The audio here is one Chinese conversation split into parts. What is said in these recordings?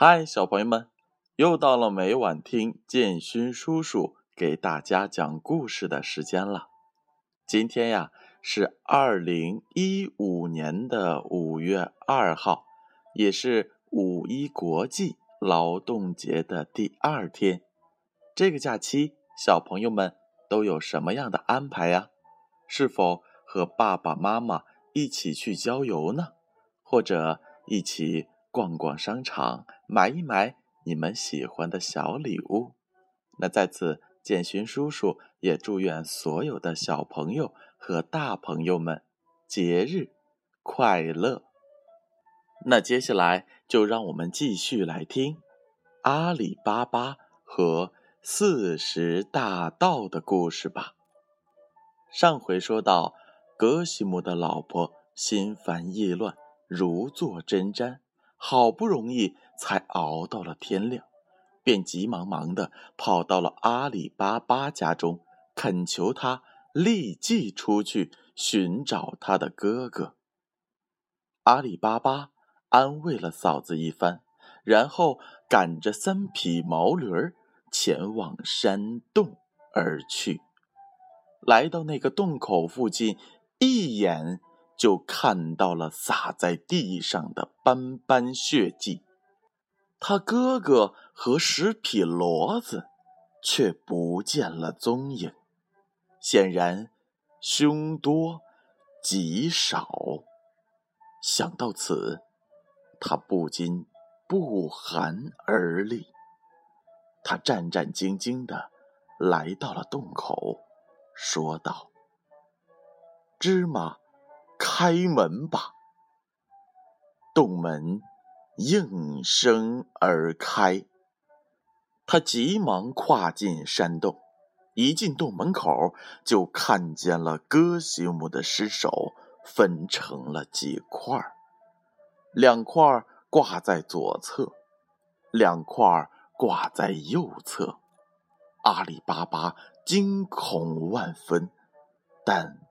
嗨，小朋友们，又到了每晚听建勋叔叔给大家讲故事的时间了。今天呀是二零一五年的五月二号，也是五一国际劳动节的第二天。这个假期，小朋友们都有什么样的安排呀？是否和爸爸妈妈一起去郊游呢？或者一起？逛逛商场，买一买你们喜欢的小礼物。那在此，建勋叔叔也祝愿所有的小朋友和大朋友们节日快乐。那接下来就让我们继续来听阿里巴巴和四十大盗的故事吧。上回说到，格西姆的老婆心烦意乱，如坐针毡。好不容易才熬到了天亮，便急忙忙的跑到了阿里巴巴家中，恳求他立即出去寻找他的哥哥。阿里巴巴安慰了嫂子一番，然后赶着三匹毛驴儿前往山洞而去。来到那个洞口附近，一眼。就看到了洒在地上的斑斑血迹，他哥哥和十匹骡子却不见了踪影，显然凶多吉少。想到此，他不禁不寒而栗。他战战兢兢的来到了洞口，说道：“芝麻。”开门吧！洞门应声而开。他急忙跨进山洞，一进洞门口，就看见了哥西姆的尸首分成了几块两块挂在左侧，两块挂在右侧。阿里巴巴惊恐万分，但。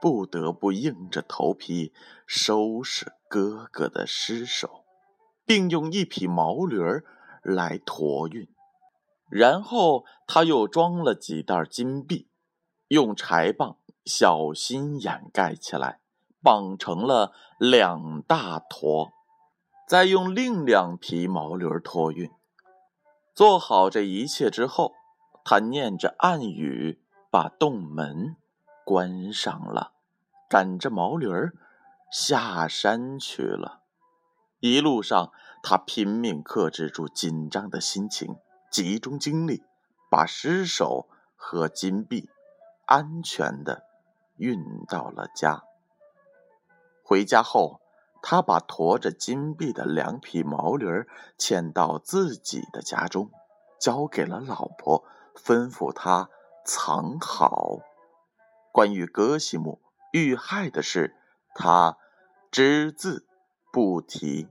不得不硬着头皮收拾哥哥的尸首，并用一匹毛驴儿来驮运。然后他又装了几袋金币，用柴棒小心掩盖起来，绑成了两大坨，再用另两匹毛驴儿托运。做好这一切之后，他念着暗语，把洞门。关上了，赶着毛驴儿下山去了。一路上，他拼命克制住紧张的心情，集中精力，把尸首和金币安全的运到了家。回家后，他把驮着金币的两匹毛驴儿牵到自己的家中，交给了老婆，吩咐他藏好。关于格西姆遇害的事，他只字不提。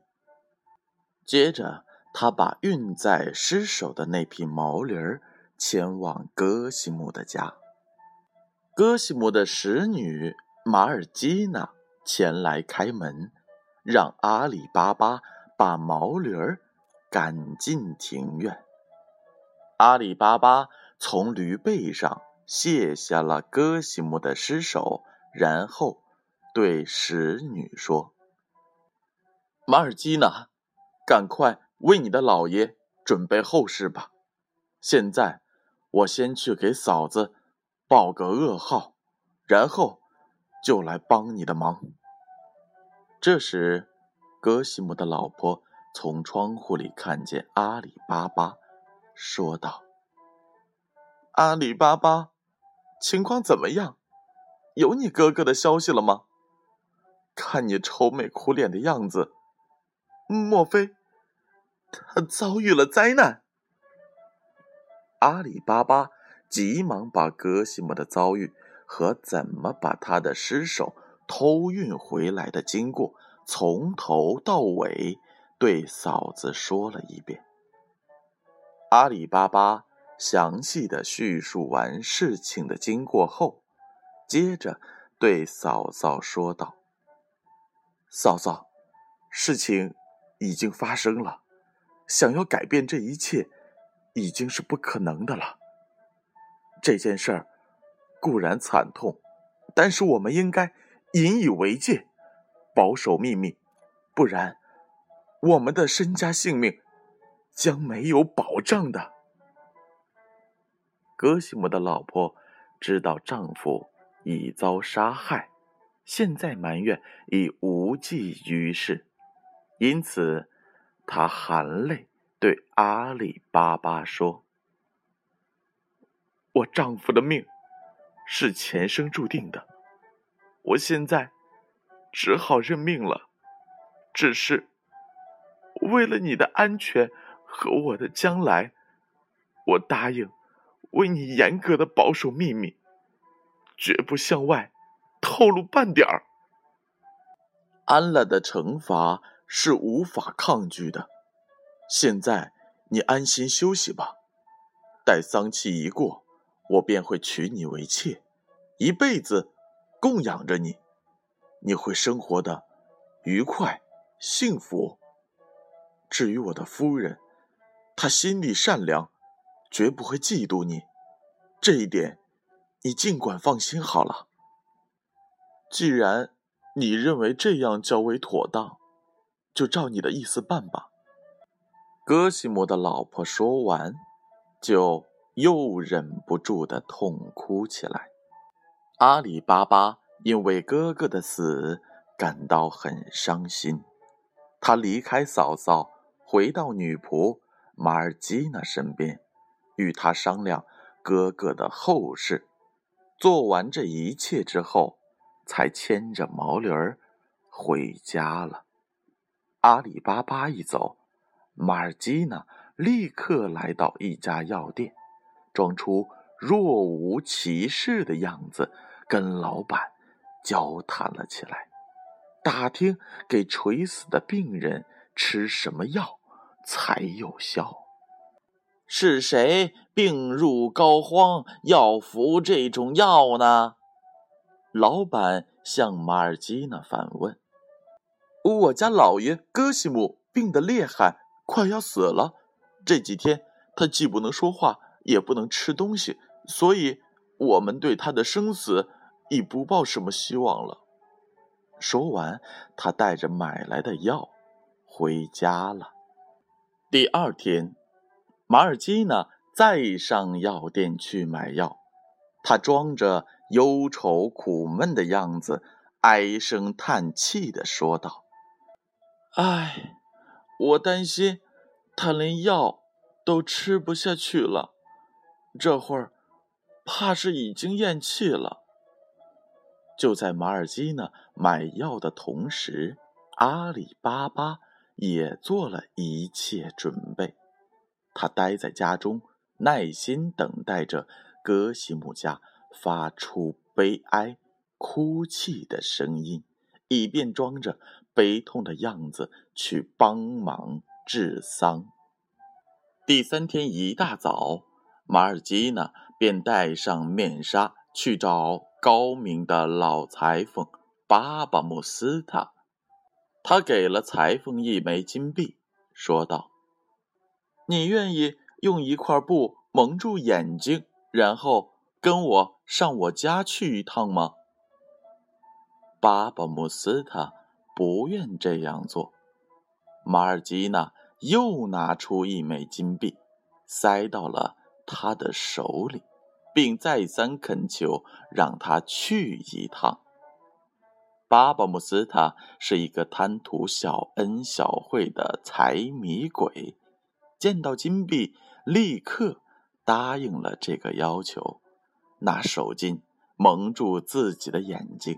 接着，他把运载尸首的那匹毛驴儿牵往格西姆的家。格西姆的使女马尔基娜前来开门，让阿里巴巴把毛驴儿赶进庭院。阿里巴巴从驴背上。卸下了哥西姆的尸首，然后对使女说：“马尔基娜，赶快为你的老爷准备后事吧。现在我先去给嫂子报个噩耗，然后就来帮你的忙。”这时，哥西姆的老婆从窗户里看见阿里巴巴，说道：“阿里巴巴。”情况怎么样？有你哥哥的消息了吗？看你愁眉苦脸的样子，莫非他遭遇了灾难？阿里巴巴急忙把格西姆的遭遇和怎么把他的尸首偷运回来的经过，从头到尾对嫂子说了一遍。阿里巴巴。详细的叙述完事情的经过后，接着对嫂嫂说道：“嫂嫂，事情已经发生了，想要改变这一切，已经是不可能的了。这件事儿固然惨痛，但是我们应该引以为戒，保守秘密，不然我们的身家性命将没有保障的。戈西姆的老婆知道丈夫已遭杀害，现在埋怨已无济于事，因此她含泪对阿里巴巴说。我丈夫的命是前生注定的，我现在只好认命了。只是为了你的安全和我的将来，我答应为你严格的保守秘密，绝不向外透露半点儿。安了的惩罚是无法抗拒的。现在你安心休息吧，待丧期一过。我便会娶你为妾，一辈子供养着你，你会生活的愉快幸福。至于我的夫人，她心地善良，绝不会嫉妒你，这一点你尽管放心好了。既然你认为这样较为妥当，就照你的意思办吧。戈西姆的老婆说完，就。又忍不住的痛哭起来。阿里巴巴因为哥哥的死感到很伤心，他离开嫂嫂，回到女仆马尔基娜身边，与他商量哥哥的后事。做完这一切之后，才牵着毛驴儿回家了。阿里巴巴一走，马尔基娜立刻来到一家药店。装出若无其事的样子，跟老板交谈了起来，打听给垂死的病人吃什么药才有效。是谁病入膏肓要服这种药呢？老板向马尔基娜反问。我家老爷戈西姆病得厉害，快要死了。这几天他既不能说话。也不能吃东西，所以我们对他的生死已不抱什么希望了。说完，他带着买来的药回家了。第二天，马尔基娜再上药店去买药，他装着忧愁苦闷的样子，唉声叹气的说道：“唉，我担心他连药都吃不下去了。”这会儿，怕是已经咽气了。就在马尔基娜买药的同时，阿里巴巴也做了一切准备。他待在家中，耐心等待着戈西姆家发出悲哀、哭泣的声音，以便装着悲痛的样子去帮忙治丧。第三天一大早。马尔基娜便戴上面纱去找高明的老裁缝巴巴穆斯塔。他给了裁缝一枚金币，说道：“你愿意用一块布蒙住眼睛，然后跟我上我家去一趟吗？”巴巴姆斯塔不愿这样做。马尔基娜又拿出一枚金币，塞到了。他的手里，并再三恳求让他去一趟。巴巴姆斯塔是一个贪图小恩小惠的财迷鬼，见到金币，立刻答应了这个要求，拿手巾蒙住自己的眼睛，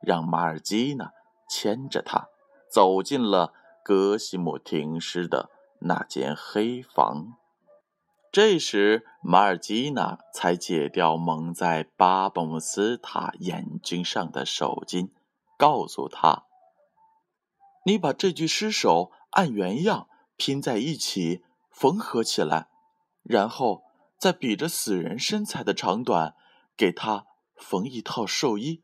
让马尔基娜牵着他走进了格西姆停尸的那间黑房。这时，马尔基娜才解掉蒙在巴布姆斯塔眼睛上的手巾，告诉他：“你把这具尸首按原样拼在一起，缝合起来，然后再比着死人身材的长短，给他缝一套寿衣。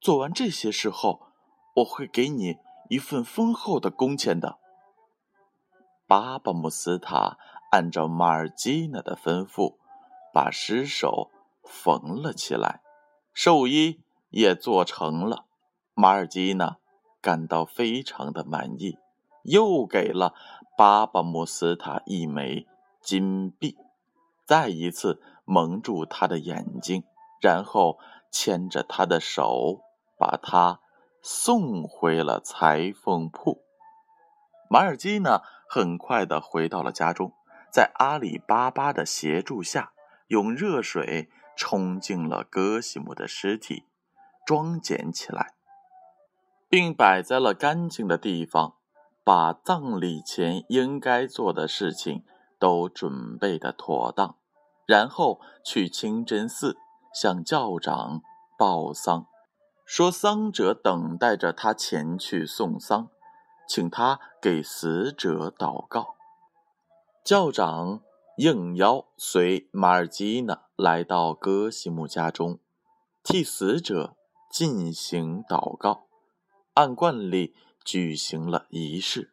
做完这些事后，我会给你一份丰厚的工钱的。”巴巴姆斯塔按照马尔基娜的吩咐，把尸首缝了起来，寿衣也做成了。马尔基娜感到非常的满意，又给了巴巴姆斯塔一枚金币，再一次蒙住他的眼睛，然后牵着他的手，把他送回了裁缝铺。马尔基呢很快的回到了家中，在阿里巴巴的协助下，用热水冲净了戈西姆的尸体，装捡起来。并摆在了干净的地方，把葬礼前应该做的事情都准备的妥当，然后去清真寺向教长报丧，说丧者等待着他前去送丧，请他给死者祷告。教长应邀随马尔基娜来到戈西姆家中，替死者进行祷告。按惯例举行了仪式，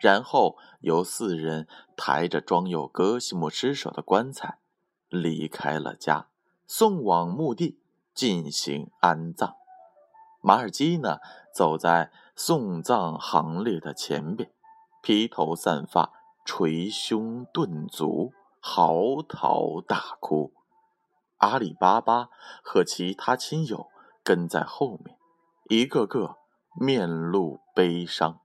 然后由四人抬着装有格西姆尸首的棺材离开了家，送往墓地进行安葬。马尔基呢，走在送葬行列的前边，披头散发，捶胸顿足，嚎啕大哭。阿里巴巴和其他亲友跟在后面，一个个。面露悲伤。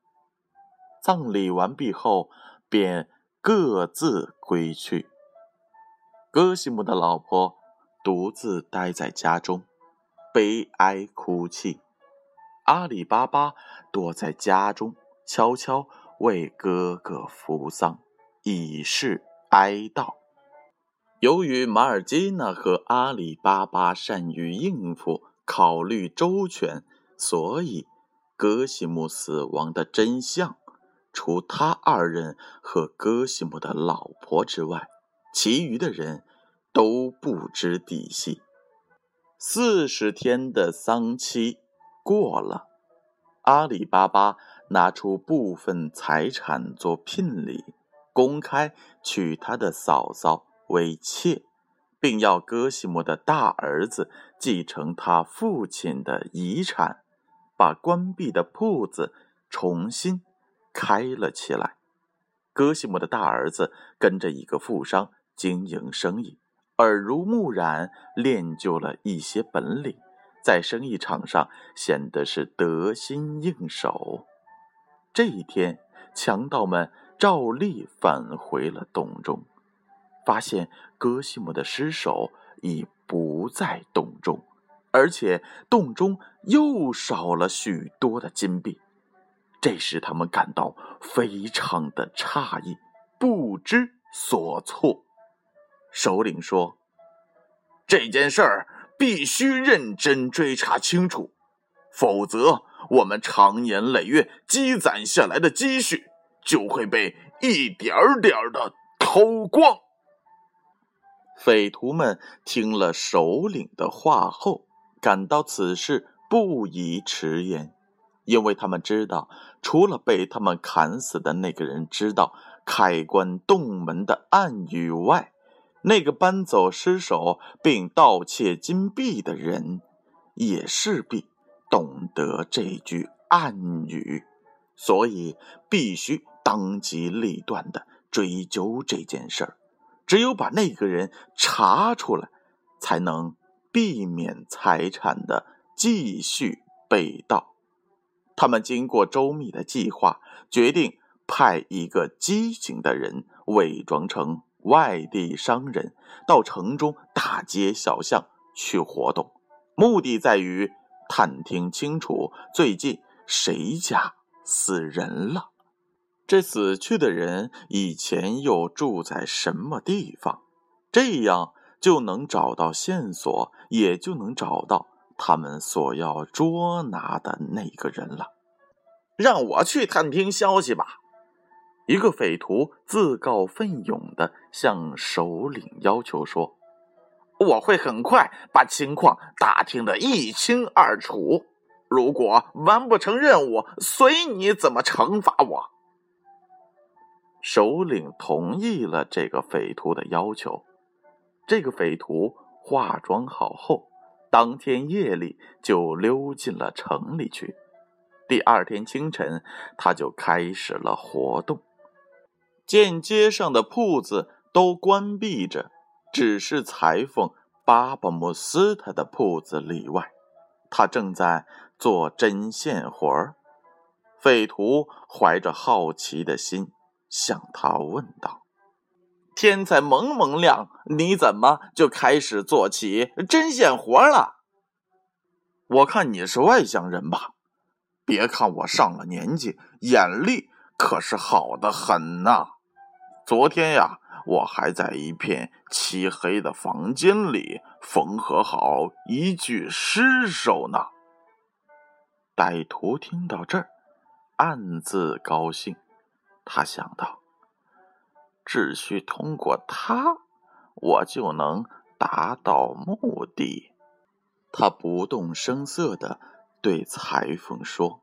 葬礼完毕后，便各自归去。戈西姆的老婆独自待在家中，悲哀哭泣。阿里巴巴躲在家中，悄悄为哥哥扶丧，以示哀悼。由于马尔基娜和阿里巴巴善于应付，考虑周全，所以。戈西姆死亡的真相，除他二人和戈西姆的老婆之外，其余的人都不知底细。四十天的丧期过了，阿里巴巴拿出部分财产做聘礼，公开娶他的嫂嫂为妾，并要戈西姆的大儿子继承他父亲的遗产。把关闭的铺子重新开了起来。戈西姆的大儿子跟着一个富商经营生意，耳濡目染，练就了一些本领，在生意场上显得是得心应手。这一天，强盗们照例返回了洞中，发现戈西姆的尸首已不在洞中。而且洞中又少了许多的金币，这使他们感到非常的诧异，不知所措。首领说：“这件事儿必须认真追查清楚，否则我们长年累月积攒下来的积蓄就会被一点点的偷光。”匪徒们听了首领的话后。感到此事不宜迟延，因为他们知道，除了被他们砍死的那个人知道开关洞门的暗语外，那个搬走尸首并盗窃金币的人也势必懂得这句暗语，所以必须当机立断的追究这件事儿。只有把那个人查出来，才能。避免财产的继续被盗，他们经过周密的计划，决定派一个机警的人伪装成外地商人，到城中大街小巷去活动，目的在于探听清楚最近谁家死人了，这死去的人以前又住在什么地方，这样。就能找到线索，也就能找到他们所要捉拿的那个人了。让我去探听消息吧！一个匪徒自告奋勇的向首领要求说：“我会很快把情况打听得一清二楚。如果完不成任务，随你怎么惩罚我。”首领同意了这个匪徒的要求。这个匪徒化妆好后，当天夜里就溜进了城里去。第二天清晨，他就开始了活动。见街上的铺子都关闭着，只是裁缝巴巴姆斯特的铺子例外。他正在做针线活儿。匪徒怀着好奇的心向他问道：“天才蒙蒙亮，你怎么就开始做起针线活了？我看你是外乡人吧？别看我上了年纪，眼力可是好的很呐。昨天呀，我还在一片漆黑的房间里缝合好一具尸首呢。”歹徒听到这儿。暗自高兴，他想到：只需通过他，我就能达到目的。他不动声色的对裁缝说：“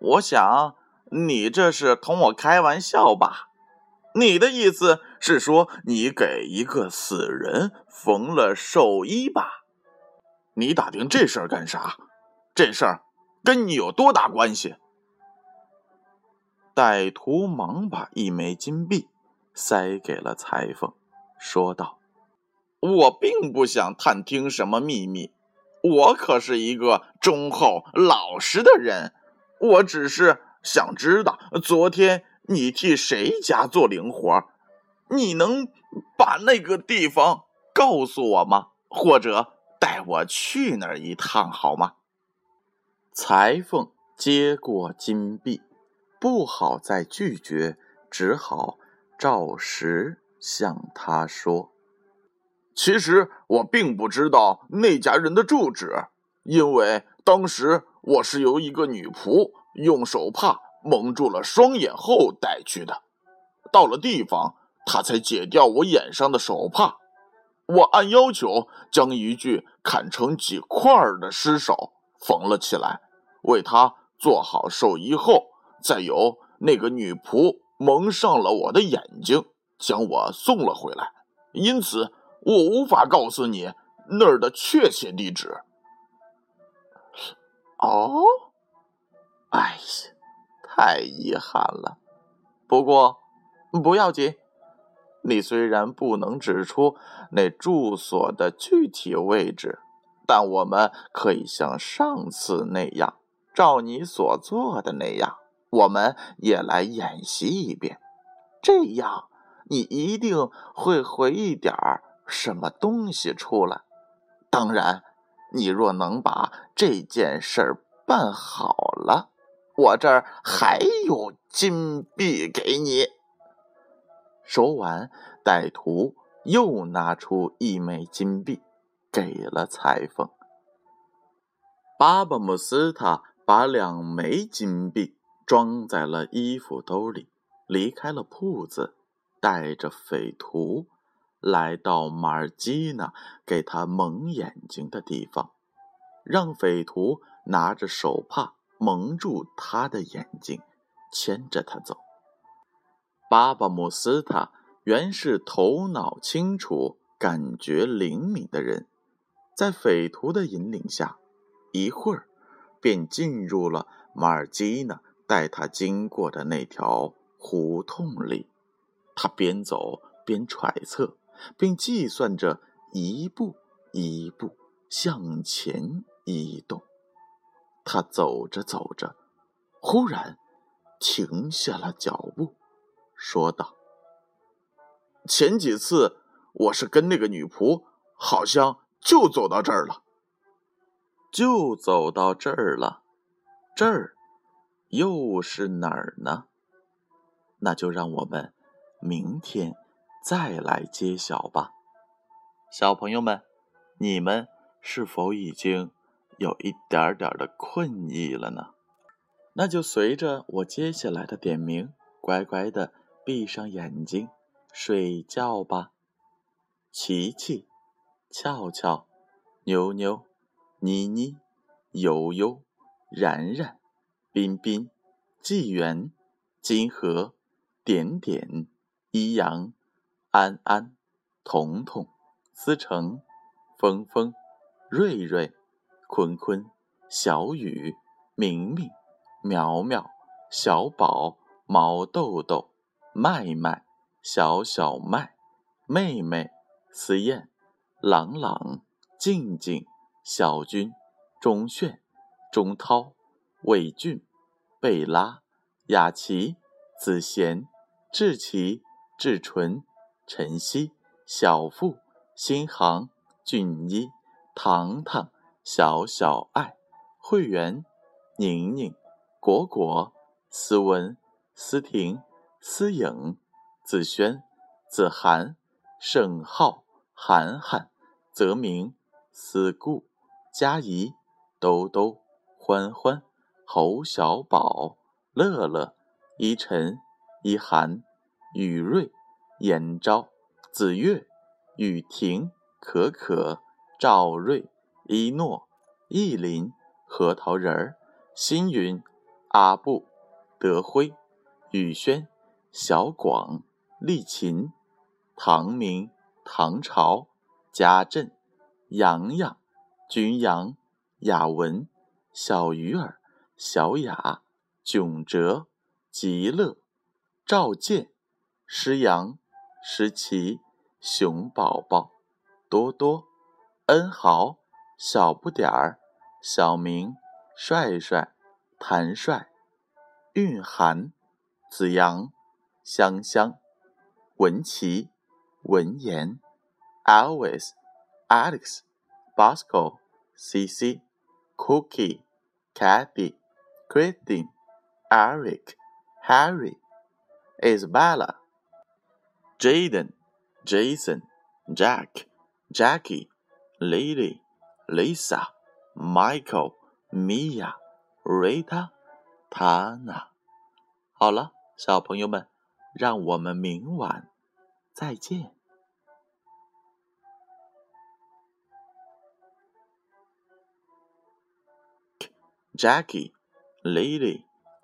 我想你这是同我开玩笑吧？你的意思是说你给一个死人缝了寿衣吧？你打听这事儿干啥？这事儿跟你有多大关系？”歹徒忙把一枚金币塞给了裁缝，说道：“我并不想探听什么秘密，我可是一个忠厚老实的人。我只是想知道，昨天你替谁家做零活？你能把那个地方告诉我吗？或者带我去那儿一趟好吗？”裁缝接过金币。不好再拒绝，只好照实向他说：“其实我并不知道那家人的住址，因为当时我是由一个女仆用手帕蒙住了双眼后带去的。到了地方，她才解掉我眼上的手帕。我按要求将一具砍成几块的尸首缝了起来，为他做好寿衣后。”再由那个女仆蒙上了我的眼睛，将我送了回来。因此，我无法告诉你那儿的确切地址。哦，哎呀，太遗憾了。不过不要紧，你虽然不能指出那住所的具体位置，但我们可以像上次那样，照你所做的那样。我们也来演习一遍，这样你一定会回忆点儿什么东西出来。当然，你若能把这件事儿办好了，我这儿还有金币给你。说完，歹徒又拿出一枚金币，给了裁缝。巴巴姆斯塔把两枚金币。装在了衣服兜里，离开了铺子，带着匪徒来到马尔基娜给他蒙眼睛的地方，让匪徒拿着手帕蒙住他的眼睛，牵着他走。巴巴姆斯塔原是头脑清楚、感觉灵敏的人，在匪徒的引领下，一会儿便进入了马尔基娜。带他经过的那条胡同里，他边走边揣测，并计算着一步一步向前移动。他走着走着，忽然停下了脚步，说道：“前几次我是跟那个女仆，好像就走到这儿了，就走到这儿了，这儿。”又是哪儿呢？那就让我们明天再来揭晓吧。小朋友们，你们是否已经有一点点的困意了呢？那就随着我接下来的点名，乖乖的闭上眼睛睡觉吧。琪琪、俏俏、妞妞、妮妮、悠悠、然然。彬彬、纪元、金河、点点、一阳、安安、彤彤、思成、峰峰、瑞瑞、坤坤、小雨、明明、苗苗、小宝、毛豆豆、麦麦、小小麦、妹妹、思燕、朗朗、静静、小军、钟炫、钟涛、魏俊、贝拉、雅琪、子贤、志奇、志纯、晨曦、小富、新航、俊一、糖糖、小小爱、会员、宁宁、果果、思文、思婷、思颖、子轩、子涵、盛浩、涵涵、泽明、思顾、佳怡、兜兜、欢欢、侯小宝、乐乐、依晨、依涵、雨瑞、严昭、子月、雨婷、可可、赵瑞、一诺、意林、核桃仁儿、星云、阿布、德辉、宇轩、小广、丽琴、唐明、唐朝、家振、洋洋、君阳、雅文、小鱼儿、小雅、囧哲、极乐、赵健、诗阳、诗琪、熊宝宝、多多、恩豪、小不点儿、小明、帅帅、谭帅、蕴涵、子阳、香香、文琪、文言、Always、Alex、Bosco、CC、Cookie、Cathy、Christine、Eric、Harry、Isabella、Jaden、Jason、Jack、Jackie、Lily、Lisa、Michael、Mia、Rita、Tana。好了，小朋友们，让我们明晚再见。Jackie、lady.